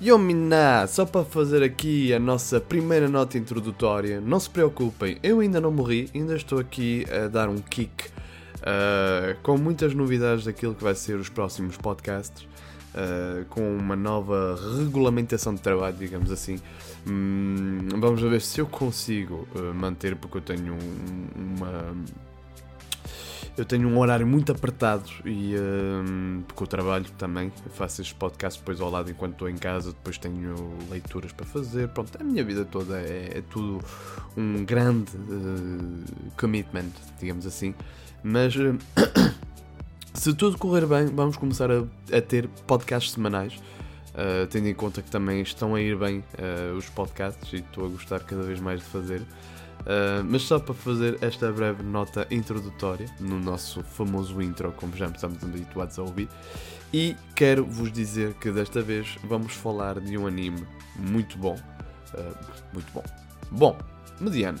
Yomina, só para fazer aqui a nossa primeira nota introdutória, não se preocupem, eu ainda não morri, ainda estou aqui a dar um kick uh, com muitas novidades daquilo que vai ser os próximos podcasts, uh, com uma nova regulamentação de trabalho, digamos assim. Hum, vamos ver se eu consigo uh, manter, porque eu tenho um, uma eu tenho um horário muito apertado e um, porque eu trabalho também, faço estes podcasts depois ao lado enquanto estou em casa, depois tenho leituras para fazer, pronto, a minha vida toda é, é tudo um grande uh, commitment, digamos assim, mas uh, se tudo correr bem, vamos começar a, a ter podcasts semanais. Uh, tendo em conta que também estão a ir bem os podcasts e estou a gostar cada vez mais de fazer. Uh, mas só para fazer esta breve nota introdutória no nosso famoso intro, como já estamos habituados a ouvir, e quero vos dizer que desta vez vamos falar de um anime muito bom. Uh, muito bom. Bom, mediano.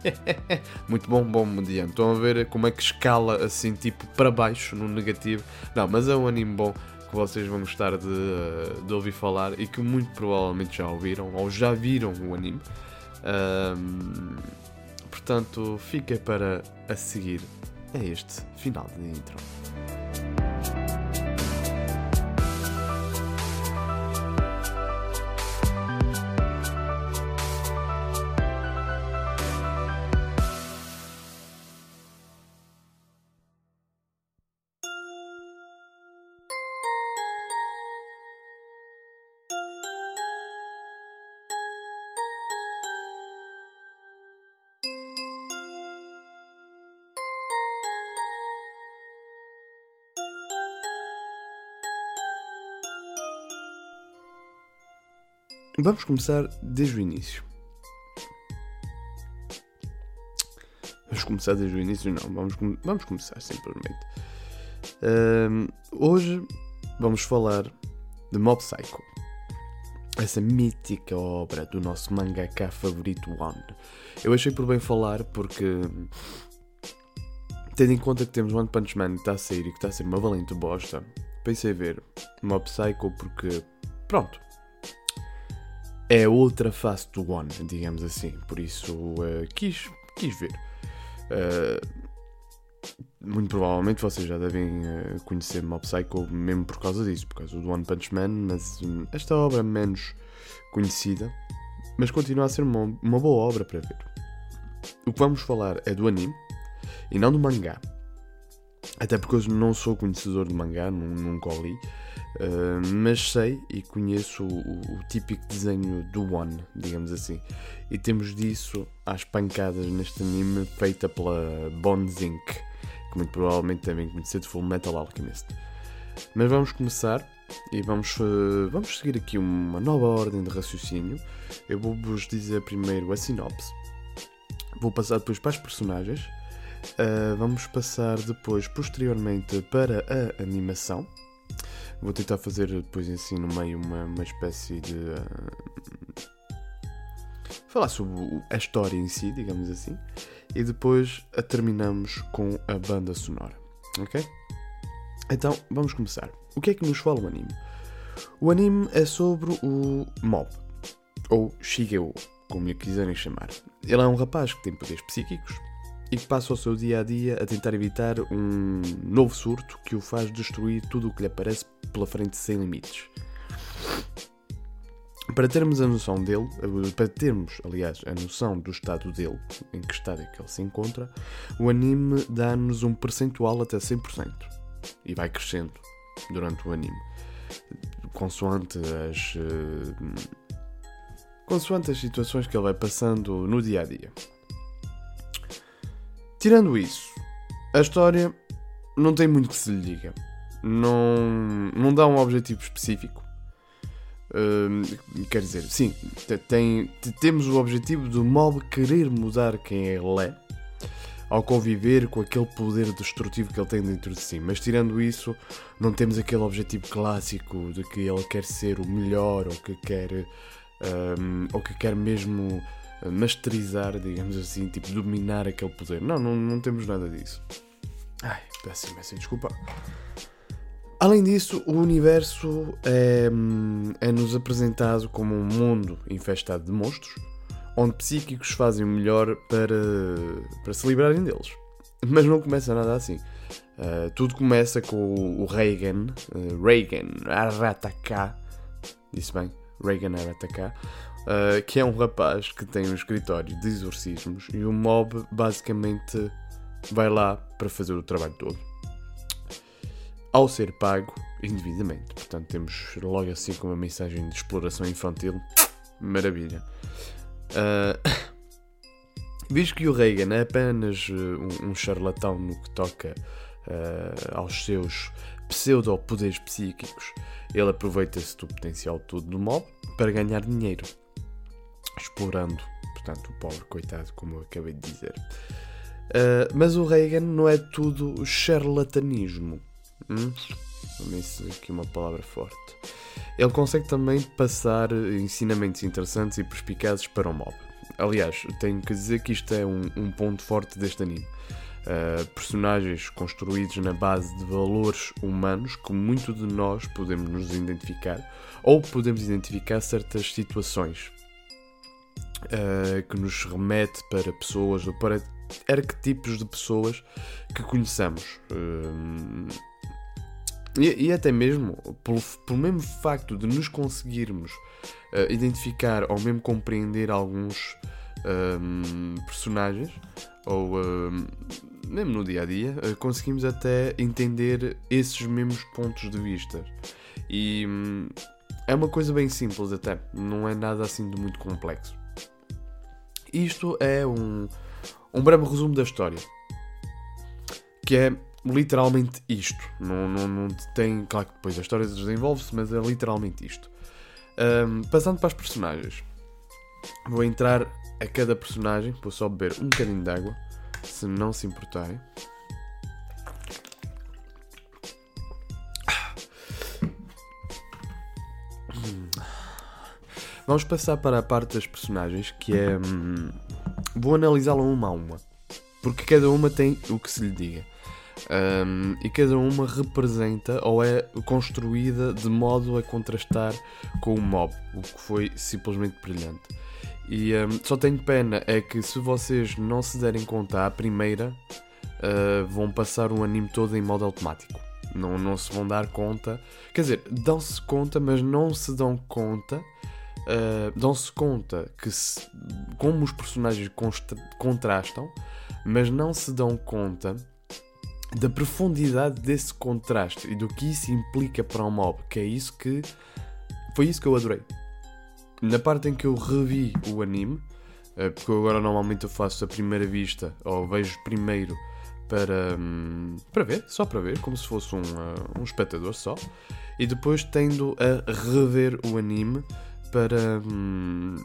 muito bom, bom, mediano. Estão a ver como é que escala assim, tipo para baixo, no negativo. Não, mas é um anime bom vocês vão gostar de, de ouvir falar e que muito provavelmente já ouviram ou já viram o anime. Um, portanto, fica para a seguir a este final de intro. Vamos começar desde o início. Vamos começar desde o início? Não, vamos, vamos começar simplesmente. Um, hoje vamos falar de Mob Psycho. Essa mítica obra do nosso mangaka favorito One. Eu achei por bem falar porque, tendo em conta que temos One Punch Man que está a sair e que está a ser uma valente bosta, pensei ver Mob Psycho porque, pronto, é outra face do One, digamos assim. Por isso uh, quis, quis ver. Uh, muito provavelmente vocês já devem uh, conhecer Mob Psycho mesmo por causa disso, por causa do One Punch Man, mas um, esta obra menos conhecida, mas continua a ser uma, uma boa obra para ver. O que vamos falar é do anime e não do mangá. Até porque eu não sou conhecedor de mangá, nunca o li. Uh, mas sei e conheço o, o, típico desenho do One, digamos assim. E temos disso às pancadas neste anime feita pela Bones Inc., que muito provavelmente devem conhecer de Full Metal Alchemist. Mas vamos começar e vamos, uh, vamos seguir aqui uma nova ordem de raciocínio. Eu vou-vos dizer primeiro a sinopse, vou passar depois para as personagens Uh, vamos passar depois, posteriormente, para a animação. Vou tentar fazer depois assim no meio uma, uma espécie de. Uh, falar sobre a história em si, digamos assim. E depois a terminamos com a banda sonora. Ok? Então vamos começar. O que é que nos fala o anime? O anime é sobre o Mob, ou Shigeo, como lhe quiserem chamar. Ele é um rapaz que tem poderes psíquicos e que passa o seu dia a dia a tentar evitar um novo surto que o faz destruir tudo o que lhe aparece pela frente sem limites. Para termos a noção dele, eh, para termos, aliás, a noção do estado dele, em que estado é que ele se encontra, o anime dá-nos um percentual até 100%. E vai crescendo durante o anime. Consoante as. Uh, consoante as situações que ele vai passando no dia a dia. Tirando isso, a história não tem muito que se lhe diga. Não, não dá um objetivo específico. Uh, quer dizer, sim, tem, temos o objetivo do mob querer mudar quem ele é ao conviver com aquele poder destrutivo que ele tem dentro de si. Mas tirando isso, não temos aquele objetivo clássico de que ele quer ser o melhor ou que quer, um, ou que quer mesmo masterizar, digamos assim, tipo dominar aquele poder. Não, não, não temos nada disso. Ai, peço imensa desculpa. Além disso, o universo é, é-nos apresentado como um mundo infestado de monstros, onde psíquicos fazem o melhor para, para se livrarem deles. Mas não começa nada assim. Uh, tudo começa com o Reagan, uh, Reagan Arataka, disse bem, Reagan Arataka, uh, que é um rapaz que tem um escritório de exorcismos e o mob basicamente vai lá para fazer o trabalho todo. Ao ser pago indevidamente. Portanto, temos logo assim com uma mensagem de exploração infantil. Maravilha. Uh, visto que o Reagan é apenas um, um charlatão no que toca uh, aos seus pseudo-poderes psíquicos, ele aproveita-se do potencial todo do mob para ganhar dinheiro, explorando, portanto, o pobre coitado, como eu acabei de dizer. Uh, mas o Reagan não é tudo charlatanismo. Hum? Também aqui uma palavra forte. Ele consegue também passar ensinamentos interessantes e perspicazes para o mob. Aliás, tenho que dizer que isto é um, um ponto forte deste anime. Uh, personagens construídos na base de valores humanos que muito de nós podemos nos identificar ou podemos identificar certas situações uh, que nos remete para pessoas ou para arquetipos de pessoas que conheçamos. Uh, e, e, até mesmo pelo, pelo mesmo facto de nos conseguirmos identificar ou mesmo compreender alguns personagens ou mesmo no dia a dia, eh, conseguimos até entender esses mesmos pontos de vista. E hum, é uma coisa bem simples, até, não é nada assim de muito complexo. Isto é um, um breve resumo da história, que é literalmente isto. Não, não, não tem. Claro que depois a história desenvolve-se, mas é literalmente isto. Um, passando para as personagens, vou entrar a cada personagem, vou só beber um bocadinho de água se não se importarem. Vamos passar para a parte das personagens, que é. Hum, vou analisá-la uma a uma. Porque cada uma tem o que se lhe diga. Um, e cada uma representa ou é construída de modo a contrastar com o mob, o que foi simplesmente brilhante. E um, só tenho pena é que se vocês não se derem conta à primeira, uh, vão passar o anime todo em modo automático. Não, não se vão dar conta. Quer dizer, dão-se conta, mas não se dão conta. Uh, dão-se conta que se, como os personagens contrastam, mas não se dão conta da profundidade desse contraste e do que isso implica para o mob, que é isso que foi isso que eu adorei. Na parte em que eu revi o anime, eh, porque agora normalmente eu faço a primeira vista, ou vejo primeiro para, hum, para ver, só para ver, como se fosse um, uh, um espectador só, e depois tendo a rever o anime para, hum,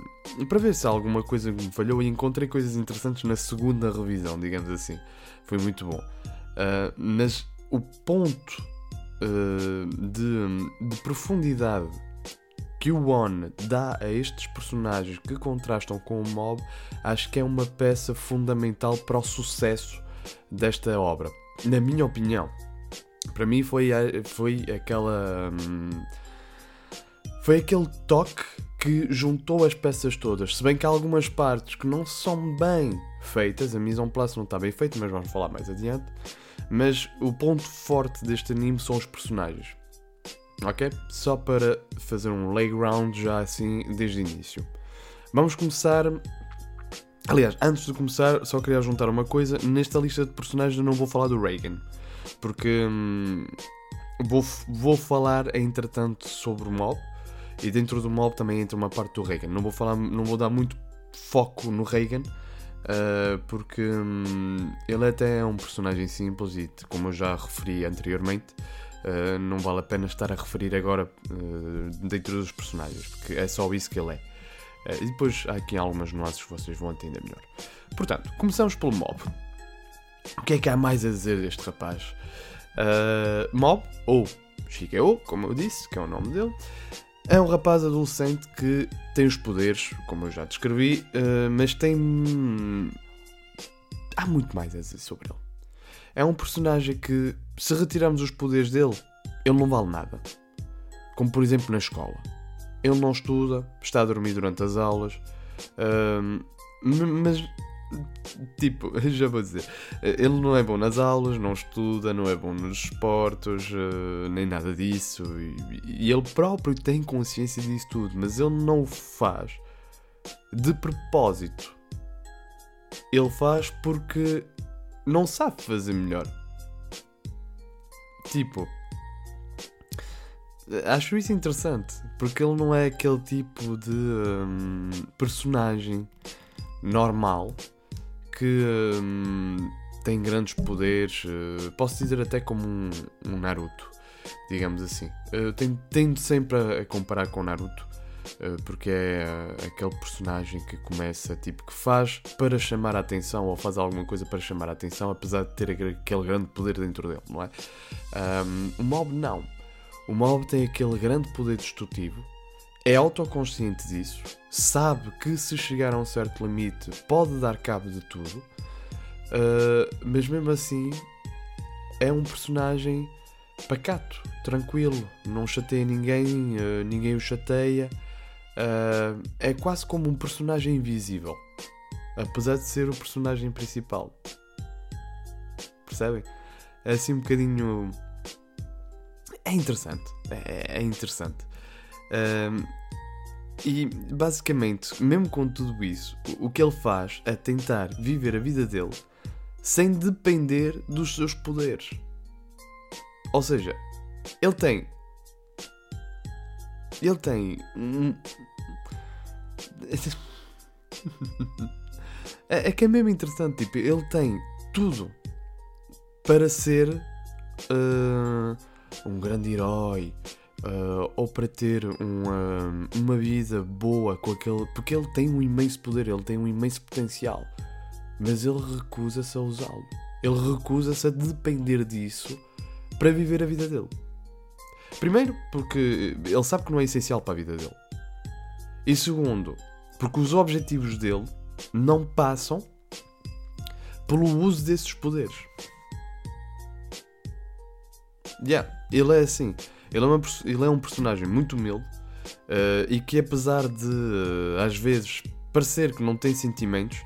para ver se há alguma coisa que me falhou e encontrei coisas interessantes na segunda revisão, digamos assim. Foi muito bom. Uh, mas o ponto uh, de, de profundidade que o One dá a estes personagens que contrastam com o mob, acho que é uma peça fundamental para o sucesso desta obra. Na minha opinião. Para mim foi, foi aquela. Hum, foi aquele toque que juntou as peças todas. Se bem que há algumas partes que não são bem feitas, a mise en place não está bem feita, mas vamos falar mais adiante. Mas o ponto forte deste anime são os personagens ok? Só para fazer um layground já assim desde o início. Vamos começar. Aliás, antes de começar, só queria juntar uma coisa. Nesta lista de personagens eu não vou falar do Reagan, porque hum, vou, vou falar entretanto sobre o mob. E dentro do mob também entra uma parte do Reagan. Não vou falar, não vou dar muito foco no Reagan, uh, porque hum, ele até é um personagem simples e, como eu já referi anteriormente, Uh, não vale a pena estar a referir agora uh, dentro dos personagens, porque é só isso que ele é. E depois há aqui algumas nuances que vocês vão entender melhor. Portanto, começamos pelo Mob. O que é que há mais a dizer deste rapaz? Mob, ou Shigeo, como eu disse, que é o nome dele, é um rapaz adolescente que tem os poderes, como eu já descrevi, mas tem. Há muito mais a dizer sobre ele. É um personagem que, se retirarmos os poderes dele, ele não vale nada. Como por exemplo na escola. Ele não estuda, está a dormir durante as aulas, uh, mas tipo, já vou dizer, ele não é bom nas aulas, não estuda, não é bom nos esportes, uh, nem nada disso, e, ele próprio tem consciência disso tudo, mas ele não o faz de propósito. Ele faz porque não sabe fazer melhor. Tipo, acho isso interessante, porque ele não é aquele tipo de um, personagem normal que hum, tem grandes poderes, uh, posso dizer até como um, um Naruto, digamos assim. Uh, tendo, tendo sempre a, a, comparar com Naruto, uh, porque é uh, aquele personagem que começa, tipo, que faz para chamar a atenção ou faz alguma coisa para chamar a atenção, apesar de ter aquele grande poder dentro dele, não é? Um, o Mob não. O Mob tem aquele grande poder destrutivo é autoconsciente disso, sabe que se chegar a um certo limite pode dar cabo de tudo, uh, mas mesmo assim é um personagem pacato, tranquilo, não chateia ninguém, uh, ninguém o chateia. Uh, é quase como um personagem invisível, apesar de ser o personagem principal. Percebem? É assim um bocadinho. É interessante. É, é interessante. Um, e basicamente, mesmo com tudo isso, o que ele faz é tentar viver a vida dele sem depender dos seus poderes. Ou seja, ele tem. Ele tem. é, é que é mesmo interessante, tipo, ele tem tudo para ser uh, um grande herói, uh, ou para ter uma, uma vida boa com aquele. Porque ele tem um imenso poder, ele tem um imenso potencial, mas ele recusa-se a usá-lo. Ele recusa-se a depender disso para viver a vida dele. Primeiro, porque ele sabe que não é essencial para a vida dele. E segundo, porque os objetivos dele não passam pelo uso desses poderes. Yeah, ele é assim. Ele é, uma, ele é um personagem muito humilde uh, e que, apesar de uh, às vezes parecer que não tem sentimentos,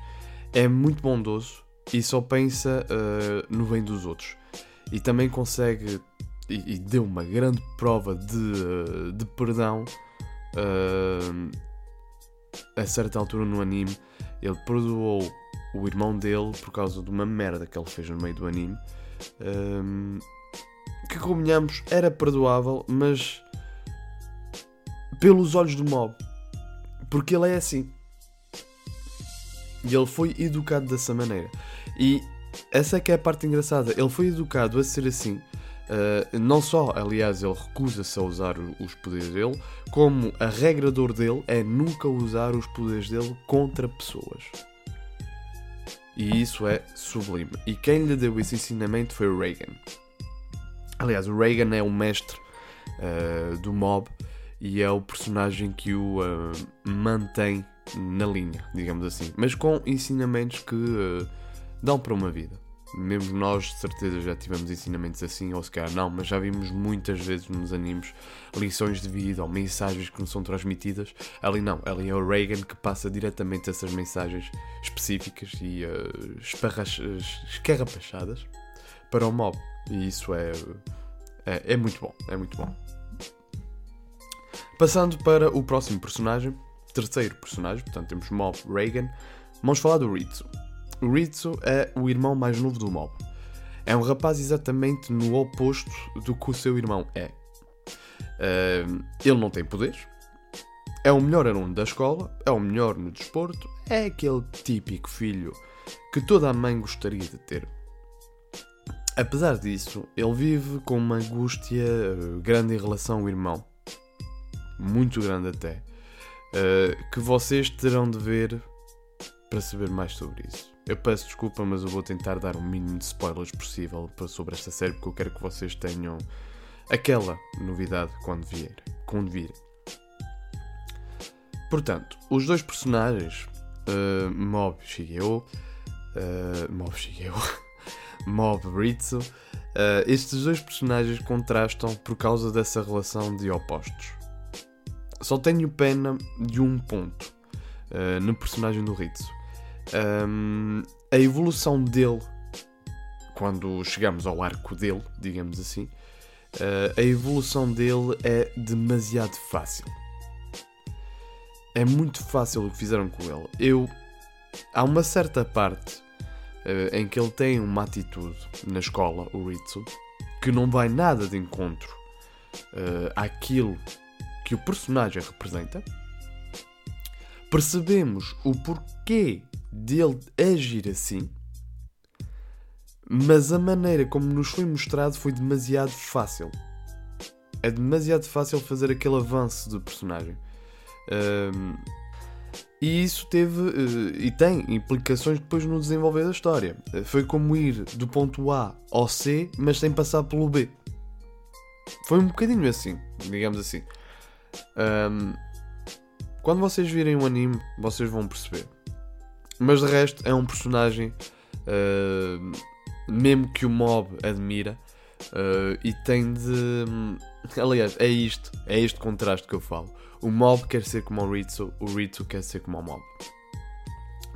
é muito bondoso e só pensa uh, no bem dos outros. E também consegue, e, e deu uma grande prova de, de perdão a certa altura no anime. Ele perdoou o irmão dele por causa de uma merda que ele fez no meio do anime que, convenhamos, era perdoável, mas pelos olhos do mob. Porque ele é assim. E ele foi educado dessa maneira. E essa é que é a parte engraçada. Ele foi educado a ser assim. Uh, não só, aliás, ele recusa-se a usar os poderes dele, como a regra dor dele é nunca usar os poderes dele contra pessoas. E isso é sublime. E quem lhe deu esse ensinamento foi Reagan. Aliás, o Reagan é o mestre uh, do mob e é o personagem que o uh, mantém na linha, digamos assim. Mas com ensinamentos que uh, dão para uma vida. Mesmo nós, de certeza, já tivemos ensinamentos assim, ou se calhar não, mas já vimos muitas vezes nos animes lições de vida ou mensagens que nos são transmitidas. Ali não, ali é o Reagan que passa diretamente essas mensagens específicas e uh, escarrapachadas para o mob. E isso é, é, é muito bom, é muito bom. Passando para o próximo personagem, terceiro personagem, portanto temos Mob Reagan, vamos falar do Ritsu. O Ritsu é o irmão mais novo do Mob. É um rapaz exatamente no oposto do que o seu irmão é. Uh, ele não tem poderes, é o melhor aluno da escola, é o melhor no desporto, é aquele típico filho que toda a mãe gostaria de ter. Apesar disso, ele vive com uma angústia eh, grande em relação ao irmão, muito grande até, eh, que vocês terão de ver para saber mais sobre isso. Eu peço desculpa, mas eu vou tentar dar o mínimo de spoilers possível sobre esta série, porque eu quero que vocês tenham aquela novidade quando vier. Quando vir. Portanto, os dois personagens, uh, Mob Shigeo, uh, Mob Shigeo, Mob Ritsu, Uh, estes dois personagens contrastam por causa dessa relação de opostos. Só tenho pena de um ponto uh, no personagem do Ritsu. Um, a evolução dele, quando chegamos ao arco dele, digamos assim, uh, a evolução dele é demasiado fácil. É muito fácil o que fizeram com ele. Eu. Há uma certa parte em que ele tem uma atitude na escola, o Ritsu, que não vai nada de encontro uh, àquilo que o personagem representa. Percebemos o porquê dele agir assim, mas a maneira como nos foi mostrado foi demasiado fácil. É demasiado fácil fazer aquele avanço do personagem. Um, e isso teve uh, e tem implicações depois no desenvolver da história. Uh, foi como ir do ponto A ao C, mas sem passar pelo B. Foi um bocadinho assim, digamos assim. Um, quando vocês virem o um anime, vocês vão perceber. Mas de resto, é um personagem uh, mesmo que o mob admira e tem de. Aliás, é isto, é este contraste que eu falo. O mob quer ser como o Ritsu, o Ritsu quer ser como o mob.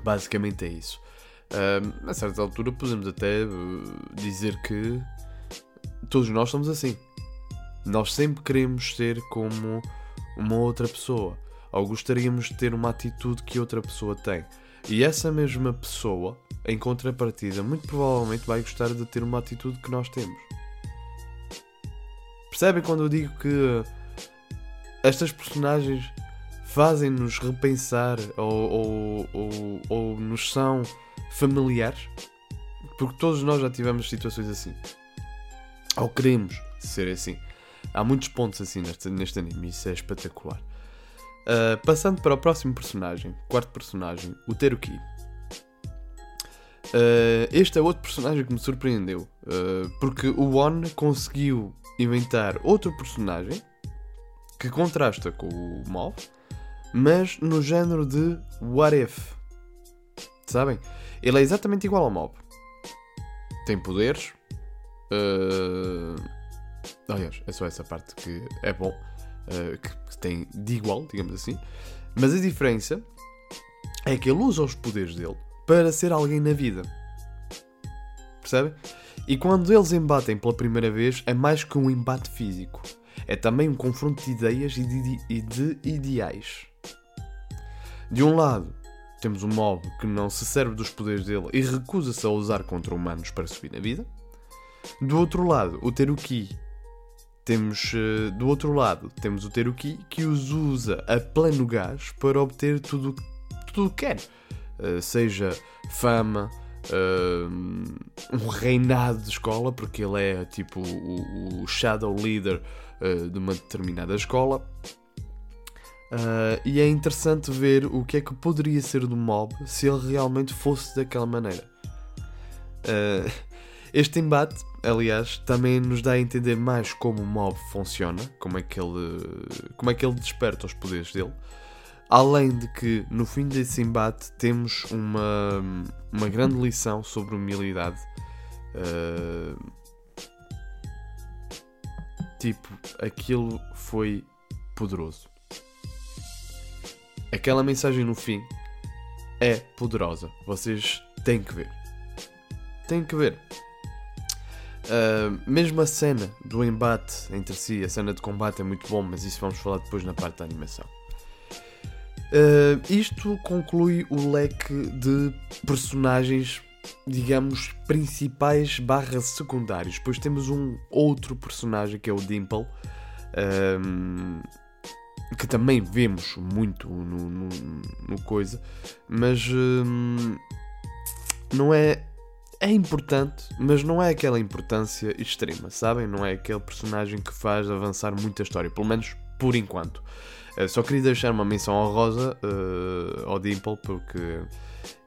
Basicamente é isso. Uh, a certa altura podemos até uh, dizer que todos nós somos assim. Nós sempre queremos ser como uma outra pessoa. Ou gostaríamos de ter uma atitude que outra pessoa tem. E essa mesma pessoa, em contrapartida, muito provavelmente vai gostar de ter uma atitude que nós temos. Percebem quando eu digo que estas personagens fazem-nos repensar ou, ou, ou, ou, nos são familiares? Porque todos nós já tivemos situações assim. Ou queremos ser assim. Há muitos pontos assim neste, neste anime, isso é espetacular. Uh, passando para o próximo personagem, quarto personagem, o Teruki. Uh, este é outro personagem que me surpreendeu, uh, porque o One conseguiu inventar outro personagem que contrasta com o Mob, mas no género de What If. Sabem? Ele é exatamente igual ao Mob. Tem poderes. Uh... Aliás, é só essa parte que é bom. Uh, que tem de igual, digamos assim. Mas a diferença é que ele usa os poderes dele para ser alguém na vida. Percebem? E quando eles embatem pela primeira vez, é mais que um embate físico é também um confronto de ideias e de, e de ideais. De um lado, temos um mob que não se serve dos poderes dele e recusa-se a usar contra humanos para subir na vida. Do outro lado, o Teruki. Temos, uh, do outro lado, temos o Teruki que os usa a pleno gás para obter tudo tudo o que quer. Uh, seja fama, uh, um reinado de escola, porque ele é tipo o, o shadow leader uh, de uma determinada escola. Uh, e é interessante ver o que é que poderia ser do mob se ele realmente fosse daquela maneira. Uh, este embate, aliás, também nos dá a entender mais como o mob funciona, como é que ele, como é que ele desperta os poderes dele. Além de que, no fim desse embate, temos uma, uma grande lição sobre humildade. Uh, tipo, aquilo foi poderoso. Aquela mensagem no fim é poderosa. Vocês têm que ver. Têm que ver. Uh, mesmo a cena do embate entre si, a cena de combate é muito bom, mas isso vamos falar depois na parte da animação. Uh, isto conclui o leque de personagens, digamos, principais barra secundários. Depois temos um outro personagem que é o Dimple, um, que também vemos muito no, no, no coisa, mas um, não é. É importante, mas não é aquela importância extrema, sabem? Não é aquele personagem que faz avançar muito a história, pelo menos por enquanto. Uh, só queria deixar uma menção honrosa uh, ao Dimple, porque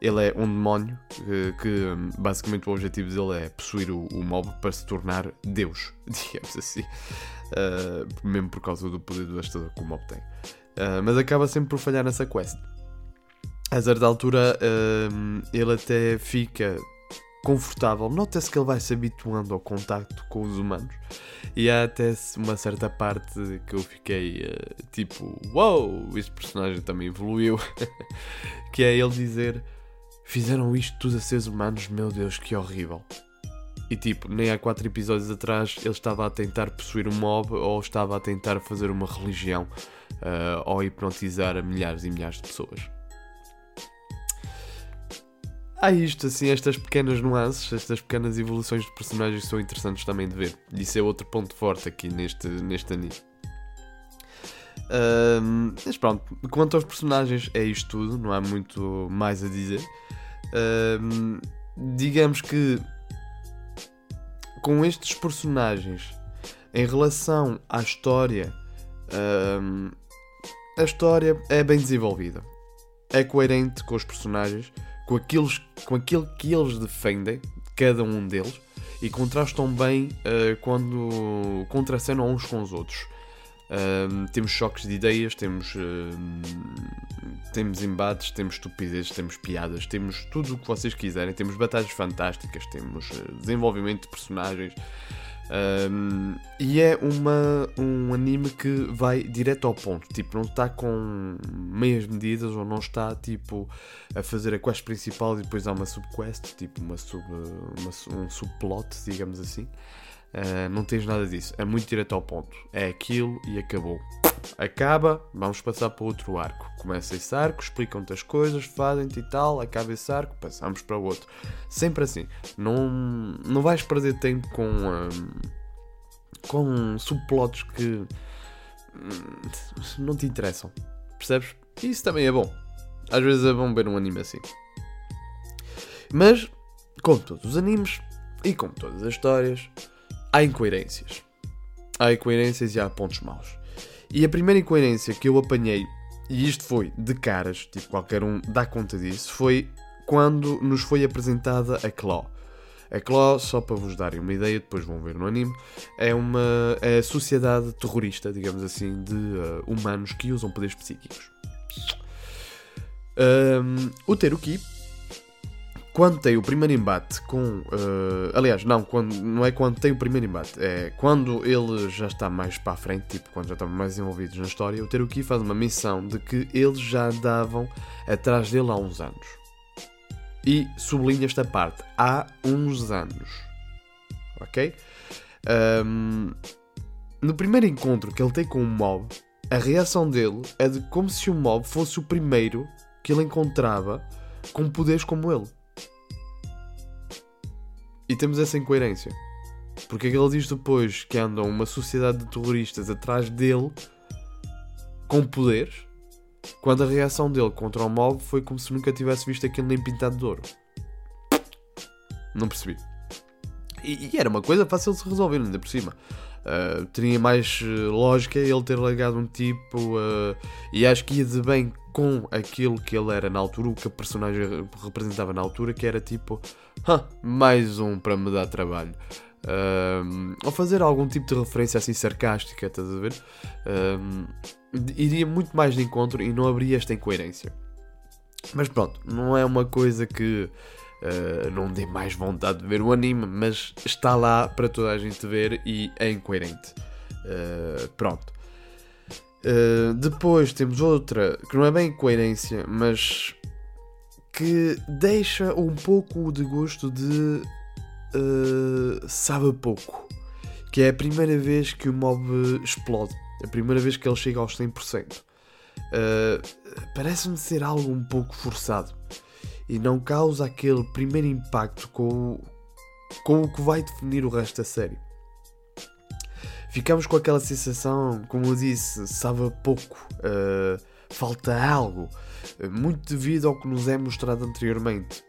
ele é um demónio que, que, basicamente o objetivo dele é possuir o, o mob para se tornar Deus, digamos assim. Uh, mesmo por causa do poder devastador que o mob tem. mas acaba sempre por falhar nessa quest. A certa altura, ele até fica confortável. Nota-se que ele vai se habituando ao contacto com os humanos. E há até uma certa parte que eu fiquei uh, tipo: Uau, wow, este personagem também evoluiu. que é ele dizer: Fizeram isto tudo a seres humanos, meu Deus, que horrível. E tipo, nem há quatro episódios atrás ele estava a tentar possuir um mob ou estava a tentar fazer uma religião uh, ou hipnotizar milhares e milhares de pessoas. Há isto, assim, estas pequenas nuances, estas pequenas evoluções de personagens são interessantes também de ver. Isso é outro ponto forte aqui neste, neste anime. Mas pronto, quanto aos personagens, é isto tudo, não há muito mais a dizer. Digamos que com estes personagens, em relação à história, a história é bem desenvolvida. É coerente com os personagens com, aqueles, com aquilo que eles defendem, cada um deles, e contrastam bem uh, quando contracenam uns com os outros. Uh, temos choques de ideias, temos, uh, temos embates, temos estupidez, temos piadas, temos tudo o que vocês quiserem, temos batalhas fantásticas, temos desenvolvimento de personagens, um, e é uma, um anime que vai direto ao ponto, tipo, não está com meias medidas ou não está tipo a fazer a quest principal e depois há uma subquest, tipo uma sub, uma, um subplot, digamos assim. Uh, não tens nada disso, é muito direto ao ponto. É aquilo e acabou. Acaba, vamos passar para outro arco. Começa esse arco, explicam-te as coisas, fazem-te e tal, acaba esse arco, passamos para o outro. Sempre assim. Não, não vais perder tempo com, um, com subplots que hum, não te interessam. Percebes? Isso também é bom. Às vezes é bom ver um anime assim. Mas, como todos os animes e como todas as histórias, há incoerências. Há incoerências e há pontos maus. E a primeira incoerência que eu apanhei, e isto foi de caras, tipo qualquer um dá conta disso, foi quando nos foi apresentada a Claw. A Claw, só para vos darem uma ideia, depois vão ver no anime, é uma é sociedade terrorista, digamos assim, de uh, humanos que usam poderes psíquicos. Um, o Teruki quando tem o primeiro embate com. Uh, aliás, não, quando, não é quando tem o primeiro embate, é quando ele já está mais para a frente, tipo, quando já estão mais envolvidos na história, o Teruki faz uma missão de que eles já andavam atrás dele há uns anos. E sublinha esta parte: há uns anos. Ok? Um, no primeiro encontro que ele tem com o mob, a reação dele é de como se o mob fosse o primeiro que ele encontrava com poderes como ele. E temos essa incoerência. Porque é que ele diz depois que andam uma sociedade de terroristas atrás dele com poderes, quando a reação dele contra o mob foi como se nunca tivesse visto aquilo nem pintado de ouro. Não percebi. E, e era uma coisa fácil de se resolver, ainda por cima. Uh, teria mais uh, lógica ele ter largado um tipo uh, e acho que ia de bem com aquilo que ele era na altura, o que a personagem representava na altura, que era tipo, mais um para me dar trabalho. ou fazer algum tipo de referência assim sarcástica, estás a ver? iria muito mais de encontro e não haveria esta incoerência. Mas pronto, não é uma coisa que Uh, não dê mais vontade de ver o anime, mas está lá para toda a gente ver e é incoerente. Uh, pronto. Uh, depois temos outra que não é bem coerência, mas que deixa um pouco de gosto de sabe pouco. Que é a primeira vez que o mob explode, a primeira vez que ele chega aos 100%. Parece-me ser algo um pouco forçado e não causa aquele primeiro impacto com, com o que vai definir o resto da série. Ficamos com aquela sensação, como eu disse, sabe pouco, uh, falta algo, uh, muito devido ao que nos é mostrado anteriormente.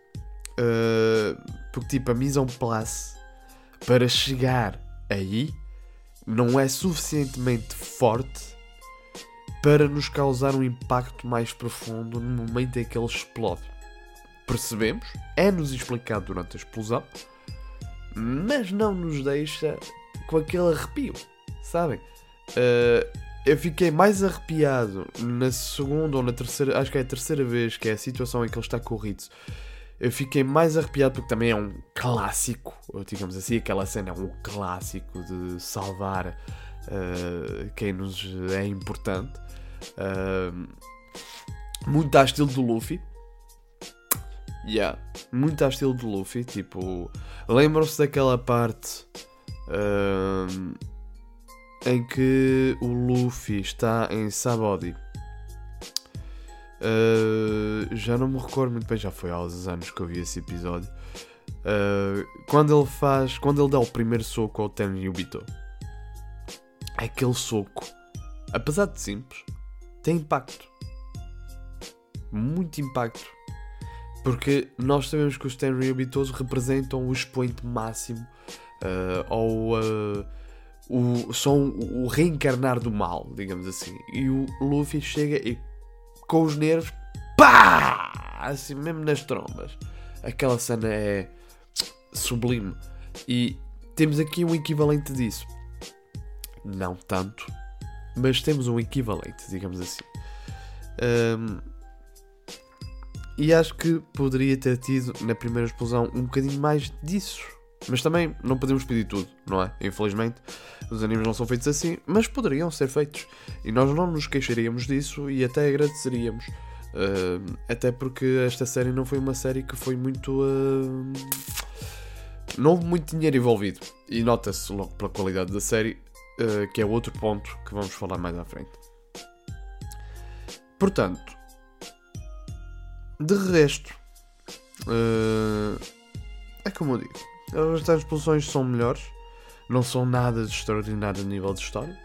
Uh, porque, tipo, a mise place para chegar aí não é suficientemente forte para nos causar um impacto mais profundo no momento em que ele explode percebemos, é-nos explicado durante a explosão, mas não nos deixa com aquele arrepio, sabem? Uh, eu fiquei mais arrepiado na segunda ou na terceira, acho que é a terceira vez, que é a situação em que ele está com o Ritz, eu fiquei mais arrepiado porque também é um clássico, digamos assim, aquela cena é um clássico de salvar uh, quem nos é importante. Uh, muito a estilo do Luffy. Yeah, muito a estilo do Luffy. Tipo, lembram-se daquela parte uh, em que o Luffy está em Sabody Uh, já não me recordo muito bem, já foi há uns anos que eu vi esse episódio. Uh, quando ele faz. Quando ele dá o primeiro soco ao Ten Yubito, aquele soco, apesar de simples, tem impacto. Muito impacto. Porque nós sabemos que os Ten Yubitos representam o expoente máximo uh, ou o, são o reencarnar do mal, digamos assim. E o Luffy chega e com os nervos, pá! Assim mesmo nas trombas. Aquela cena é sublime. E temos aqui um equivalente disso. Não tanto, mas temos um equivalente, digamos assim. Um, e acho que poderia ter tido na primeira explosão um bocadinho mais disso. Mas também não podemos pedir tudo, não é? Infelizmente, os animes não são feitos assim, mas poderiam ser feitos. E nós não nos queixaríamos disso e até agradeceríamos. Uh, até porque esta série não foi uma série que foi muito. Uh, não houve muito dinheiro envolvido. E nota-se logo pela qualidade da série, uh, que é outro ponto que vamos falar mais à frente. Portanto, de resto, é como eu digo as transposições são melhores, não são nada de extraordinário a nível de história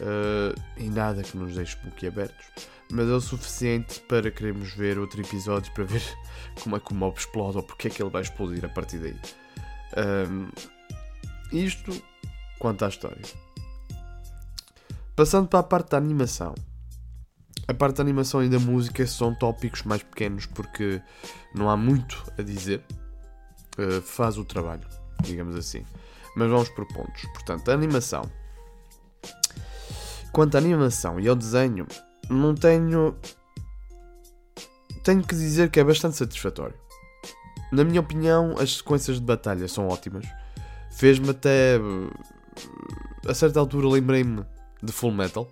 uh, e nada que nos deixe boquiabertos, mas é o suficiente para queremos ver outro episódio para ver como é que o mob explode ou porque é que ele vai explodir a partir daí. Um, isto quanto à história. Passando para a parte da animação. A parte da animação e da música são tópicos mais pequenos porque não há muito a dizer. Eh, faz o trabalho, digamos assim. Mas vamos por pontos. Portanto, a animação. Quanto à animação e ao desenho, não tenho. Tenho que dizer que é bastante satisfatório. Na minha opinião, as sequências de batalha são ótimas. Fez-me até. A certa altura lembrei-me de Full Metal.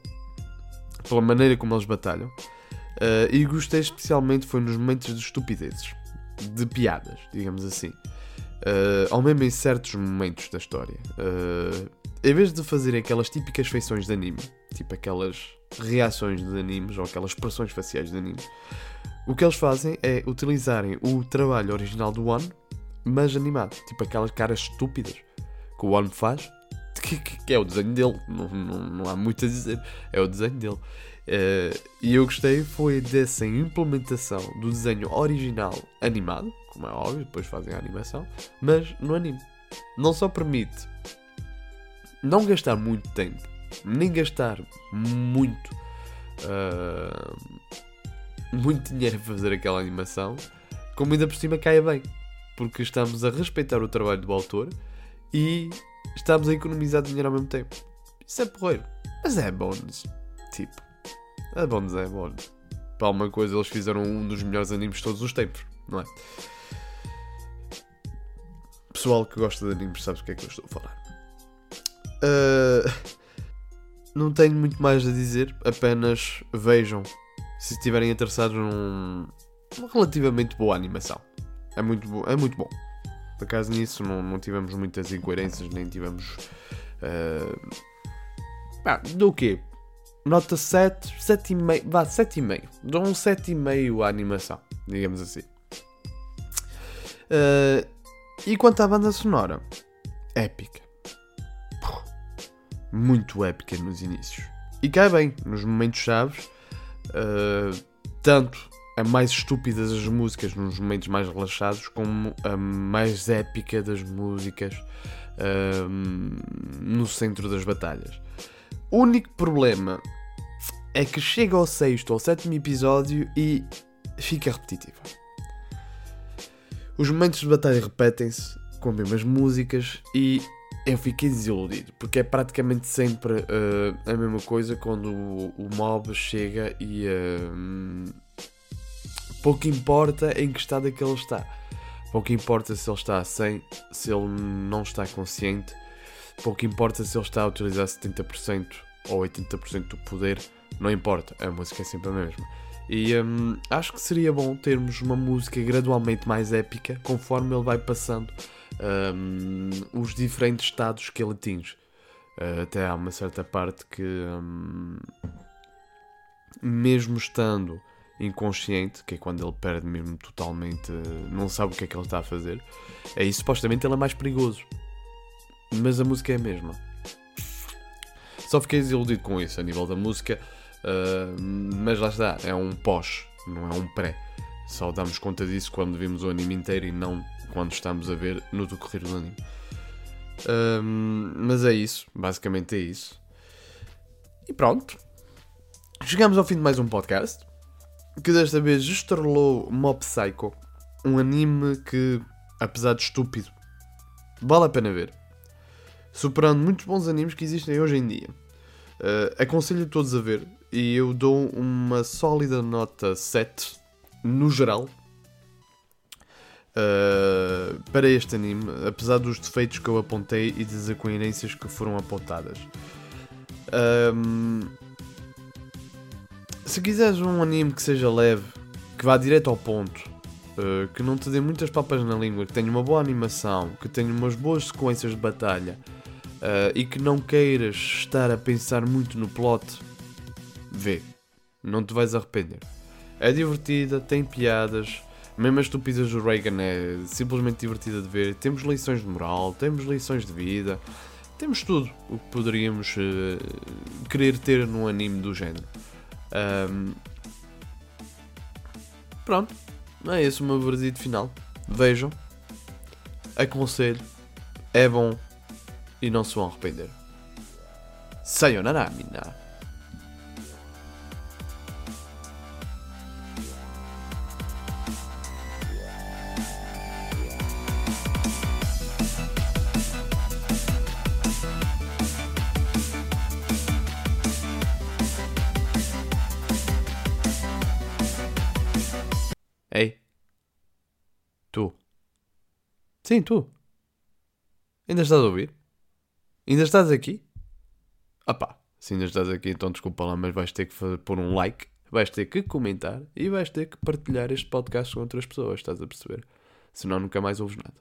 Pela maneira como eles batalham. Uh, e gostei especialmente foi nos momentos de estupidezes. De piadas, digamos assim uh, ao mesmo em certos momentos da história. Uh, em vez de fazerem aquelas típicas feições de anime, tipo aquelas reações de animes ou aquelas expressões faciais de anime, o que eles fazem é utilizarem o trabalho original do One, mas animado. Tipo aquelas caras estúpidas que o One faz, que, que, é o desenho dele, não, não, não, há muito a dizer, é o desenho dele. Uh, e eu gostei foi dessa implementação do desenho original animado, como é óbvio, depois fazem a animação, mas no anime. Não só permite não gastar muito tempo, nem gastar muito, uh, muito dinheiro a fazer aquela animação, como ainda por cima cai bem, porque estamos a respeitar o trabalho do autor e estamos a economizar dinheiro ao mesmo tempo. Isso é porreiro, mas é bónus. Tipo, é bónus, é bónus. Para alguma coisa, eles fizeram um dos melhores animes de todos os tempos, não é? pessoal que gosta de animes sabe o que é que eu estou a falar. Uh, não tenho muito mais a dizer, apenas vejam se estiverem interessados num relativamente boa animação. É muito, é muito bom. Por acaso nisso não, não tivemos muitas incoerências, nem tivemos. Uh... Ah, do quê? Nota 7, 7,5. Vá, 7,5. Dou um 7,5 à animação, digamos assim. Uh, e quanto à banda sonora? Épica. Muito épica nos inícios. E cai bem, nos momentos chaves. Uh, tanto a mais estúpida das músicas nos momentos mais relaxados, como a mais épica das músicas uh, no centro das batalhas. O único problema é que chega ao sexto ou sétimo episódio e fica repetitiva. Os momentos de batalha repetem-se com as mesmas músicas e eu fiquei desiludido, porque é praticamente sempre uh, a mesma coisa quando o, o mob chega e uh, pouco importa em que estado é que ele está. Pouco importa se ele está 100, se ele não está consciente. Pouco importa se ele está a utilizar 70% ou 80% do poder. Não importa, a música é sempre a mesma. E hum, acho que seria bom termos uma música gradualmente mais épica conforme ele vai passando hum, os diferentes estados que ele atinge. Uh, até há uma certa parte que, hum, mesmo estando inconsciente, que é quando ele perde mesmo totalmente, não sabe o que é que ele está a fazer, aí supostamente ele é mais perigoso. Mas a música é a mesma. Só fiquei desiludido com isso a nível da música, uh, mas lá está, é um pós, não é um pré. Só damos conta disso quando vimos o anime inteiro e não quando estamos a ver no decorrer do anime. Uh, mas é isso, basicamente é isso. E pronto. Chegamos ao fim de mais um podcast que desta vez estrelou Mob Psycho, um anime que, apesar de estúpido, vale a pena ver. Superando muitos bons animes que existem hoje em dia. Uh, aconselho todos a ver e eu dou uma sólida nota 7 no geral uh, para este anime, apesar dos defeitos que eu apontei e das incoerências que foram apontadas. Um, se quiseres um anime que seja leve, que vá direto ao ponto, uh, que não te dê muitas papas na língua, que tenha uma boa animação, que tenha umas boas sequências de batalha uh, e que não queiras estar a pensar muito no plot, vê. Não te vais arrepender. É divertida, tem piadas. Mesmo as estúpidas do Reagan é simplesmente divertida de ver. Temos lições de moral, temos lições de vida, temos tudo o que poderíamos uh, querer ter num anime do género. Um, pronto, é esse o meu veredito final. Vejam, aconselho, é bom e não se vão arrepender. Sayonara, mina. Tu. Sim, tu. Ainda estás a ouvir? Ainda estás aqui? Ah pá, se ainda estás aqui, então desculpa lá, mas vais ter que pôr um like, vais ter que comentar e vais ter que partilhar este podcast com outras pessoas, estás a perceber? Senão nunca mais ouves nada.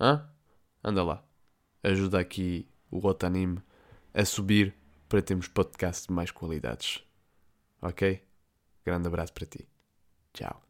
Hã? Anda lá. Ajuda aqui o outro anime a subir para termos podcast de mais qualidades. Ok? Grande abraço para ti. Tchau.